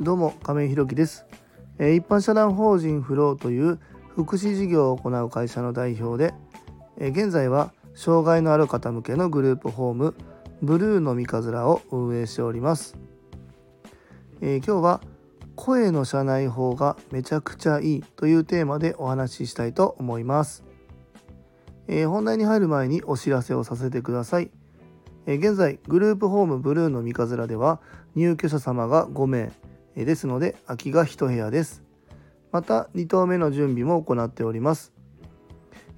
どうも亀井弘樹です、え一般社団法人フローという福祉事業を行う会社の代表で、え現在は障害のある方向けのグループホームブルーの三日面を運営しております、え今日は声の社内法がめちゃくちゃいいというテーマでお話ししたいと思います、え本題に入る前にお知らせをさせてください。現在グループホームブルーの三日面では入居者様が5名ですので空きが1部屋です。また2棟目の準備も行っております。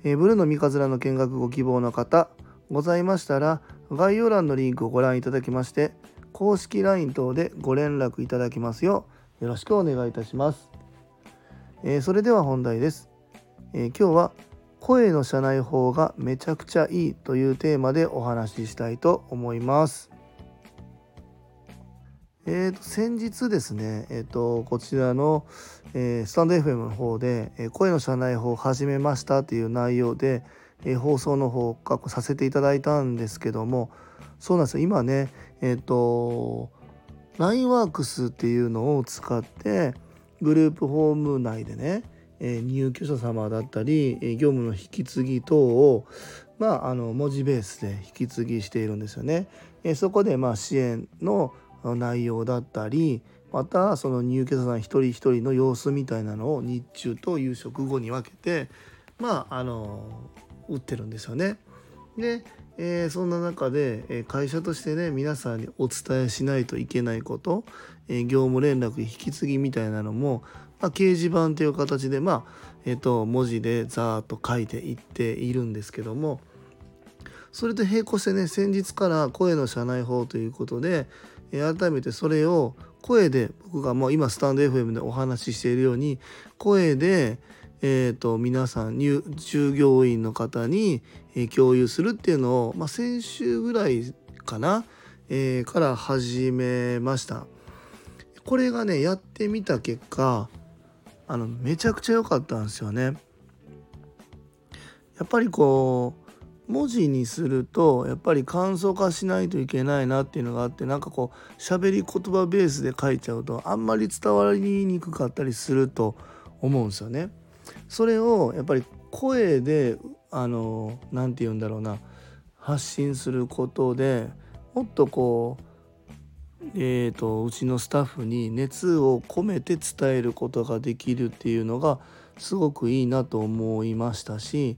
えブルーの三日面の見学ご希望の方ございましたら概要欄のリンクをご覧いただきまして公式 LINE 等でご連絡いただきますようよろしくお願いいたします、えーそれでは本題です、えー今日は声の社内法がめちゃくちゃいいというテーマでお話ししたいと思います。えー、と先日ですね、えー、とこちらの、えースタンド FM の方で、えー声の社内法を始めましたという内容で、えー放送の方をさせていただいたんですけどもそうなんですよ今ねえっ、と LINEWORKS っていうのを使ってグループホーム内でねえー入居者様だったりえー業務の引き継ぎ等を、まあ、あの文字ベースで引き継ぎしているんですよね。えーそこでまあ支援の内容だったりまたその入居者さん一人一人の様子みたいなのを日中と夕食後に分けてまああの打ってるんですよね。で、えーそんな中で、え会社としてね皆さんにお伝えしないといけないこと、えー業務連絡引き継ぎみたいなのも、まあ、掲示板という形で、まあえー、と文字でざーっと書いていっているんですけどもそれと並行してね先日から声の社内法ということで、改めてそれを声で僕がもう今スタンド FM でお話ししているように声で、えー、と皆さん入従業員の方に、え共有するっていうのを、まあ、先週ぐらいかな、えーから始めました。これがねやってみた結果あのめちゃくちゃ良かったんですよね。やっぱりこう文字にするとやっぱり簡素化しないといけないなっていうのがあってなんかこう喋り言葉ベースで書いちゃうとあんまり伝わりにくかったりすると思うんですよね。それをやっぱり声であの何て言うんだろうな発信することでもっとこうえー、とうちのスタッフに熱を込めて伝えることができるっていうのがすごくいいなと思いましたし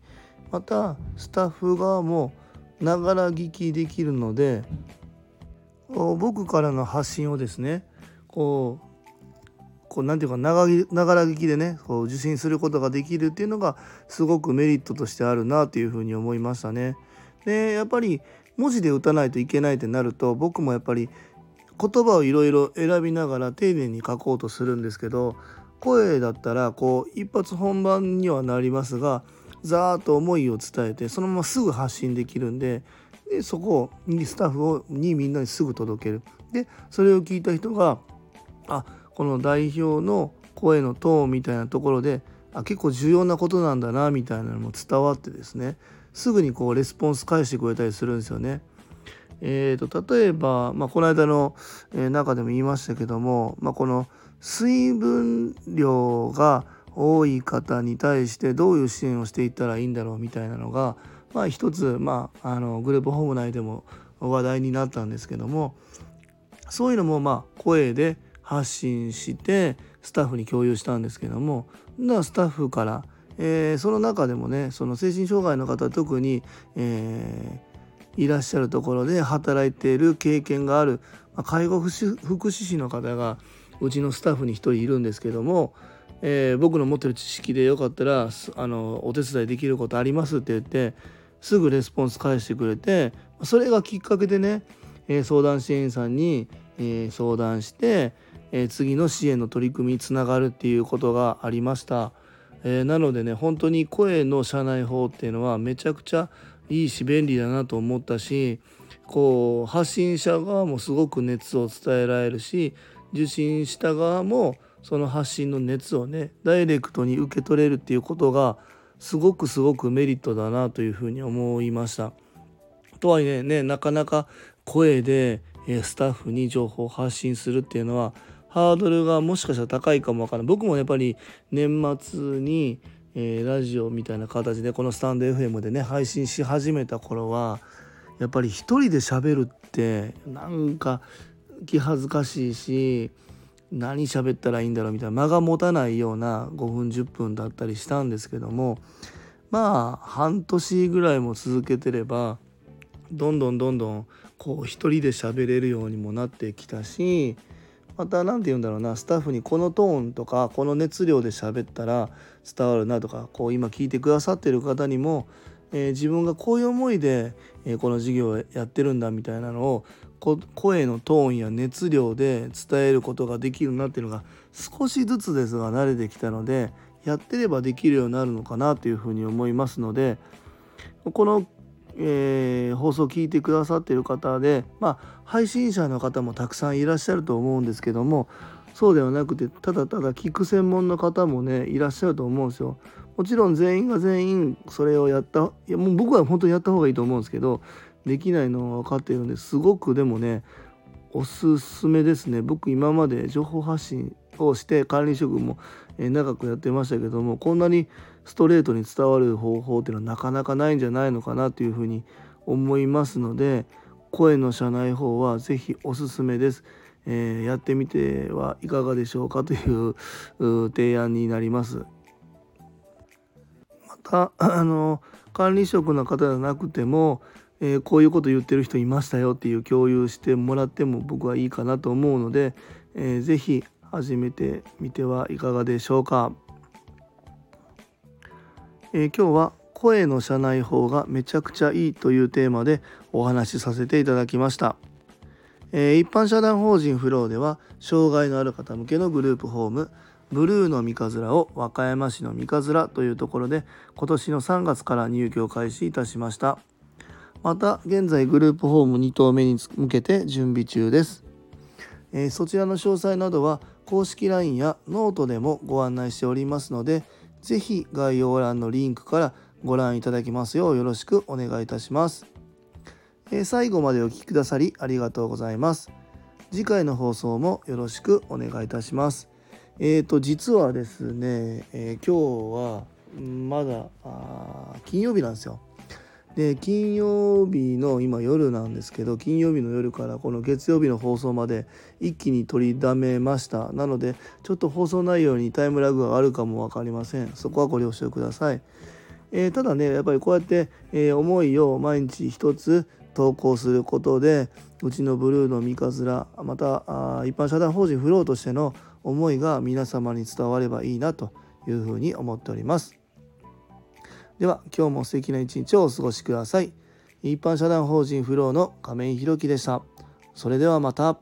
またスタッフ側もながら聞きできるので僕からの発信をですねこうこうなていうかながながら聞きでねこう受信することができるっていうのがすごくメリットとしてあるなというふうに思いましたね。でやっぱり文字で打たないといけないってなると僕もやっぱり言葉をいろいろ選びながら丁寧に書こうとするんですけど声だったらこう一発本番にはなりますがざーっと思いを伝えてそのまますぐ発信できるんででそこにスタッフをにみんなにすぐ届ける。でそれを聞いた人があこの代表の声のトーンみたいなところであ結構重要なことなんだなみたいなのも伝わってですねすぐにこうレスポンス返してくれたりするんですよね。えー、と例えば、まあ、この間の、えー中でも言いましたけども、まあ、この水分量が多い方に対してどういう支援をしていったらいいんだろうみたいなのが、まあ、一つ、まあ、あのグループホーム内でも話題になったんですけどもそういうのもまあ声で発信してスタッフに共有したんですけどもだスタッフから、えーその中でもねその精神障害の方特に、えーいらっしゃるところで働いている経験がある、まあ介護福祉福祉士の方がうちのスタッフに1人いるんですけども、えー僕の持ってる知識でよかったらあのお手伝いできることありますって言ってすぐレスポンス返してくれてそれがきっかけでね、えー相談支援員さんに、えー相談して、えー次の支援の取り組みにつながるっていうことがありました。えーなのでね本当に声の社内法っていうのはめちゃくちゃいいし便利だなと思ったしこう発信者側もすごく熱を伝えられるし受信した側もその発信の熱をねダイレクトに受け取れるっていうことがすごくすごくメリットだなというふうに思いました。とはいえねなかなか声でスタッフに情報を発信するっていうのはハードルがもしかしたら高いかもわからない僕もやっぱり年末に、えー、ラジオみたいな形でこのスタンド FM でね配信し始めた頃はやっぱり一人で喋るってなんか気恥ずかしいし何喋ったらいいんだろうみたいな間が持たないような5分10分だったりしたんですけどもまあ半年ぐらいも続けてればどんどんどんどんこう一人で喋れるようにもなってきたしまた何て言うんだろうなスタッフにこのトーンとかこの熱量で喋ったら伝わるなとかこう今聞いてくださってる方にも、えー、自分がこういう思いで、えー、この授業をやってるんだみたいなのを声のトーンや熱量で伝えることができるなっていうのが少しずつですが慣れてきたのでやってればできるようになるのかなというふうに思いますのでこの、えー、放送を聞いてくださっている方でまあ配信者の方もたくさんいらっしゃると思うんですけどもそうではなくてただただ聞く専門の方もねいらっしゃると思うんですよ。もちろん全員が全員それをやったいやもう僕は本当にやった方がいいと思うんですけどできないのは分かっているんですごくでもねおすすめですね僕今まで情報発信をして管理職も長くやってましたけどもこんなにストレートに伝わる方法っていうのはなかなかないんじゃないのかなというふうに思いますので声の社内法は是非おすすめです。えー、やってみてはいかがでしょうかという提案になります。またあの管理職の方じゃなくてもえー、こういうこと言ってる人いましたよっていう共有してもらっても僕はいいかなと思うので、えー、ぜひ始めてみてはいかがでしょうか、えー、今日は声の社内法がめちゃくちゃいいというテーマでお話しさせていただきました、え、一般社団法人フローでは障害のある方向けのグループホームブルーの三日面を和歌山市の三日面というところで今年の3月から入居開始いたしました。また現在グループホーム2棟目に向けて準備中です、えー、そちらの詳細などは公式 LINE やノートでもご案内しておりますので是非概要欄のリンクからご覧いただきますようよろしくお願いいたします、え、最後までお聴きくださりありがとうございます。次回の放送もよろしくお願いいたします。えーと実はですね、えー、今日はまだ金曜日なんですよ。で金曜日の今夜なんですけど金曜日の夜からこの月曜日の放送まで一気に取りだめました。なのでちょっと放送内容にタイムラグがあるかも分かりません。そこはご了承ください、えー、ただねやっぱりこうやって、えー、思いを毎日一つ投稿することでうちのブルーの三日面また一般社団法人フローとしての思いが皆様に伝わればいいなというふうに思っております。では今日も素敵な一日をお過ごしください。一般社団法人フローの亀井宏樹でした。それではまた。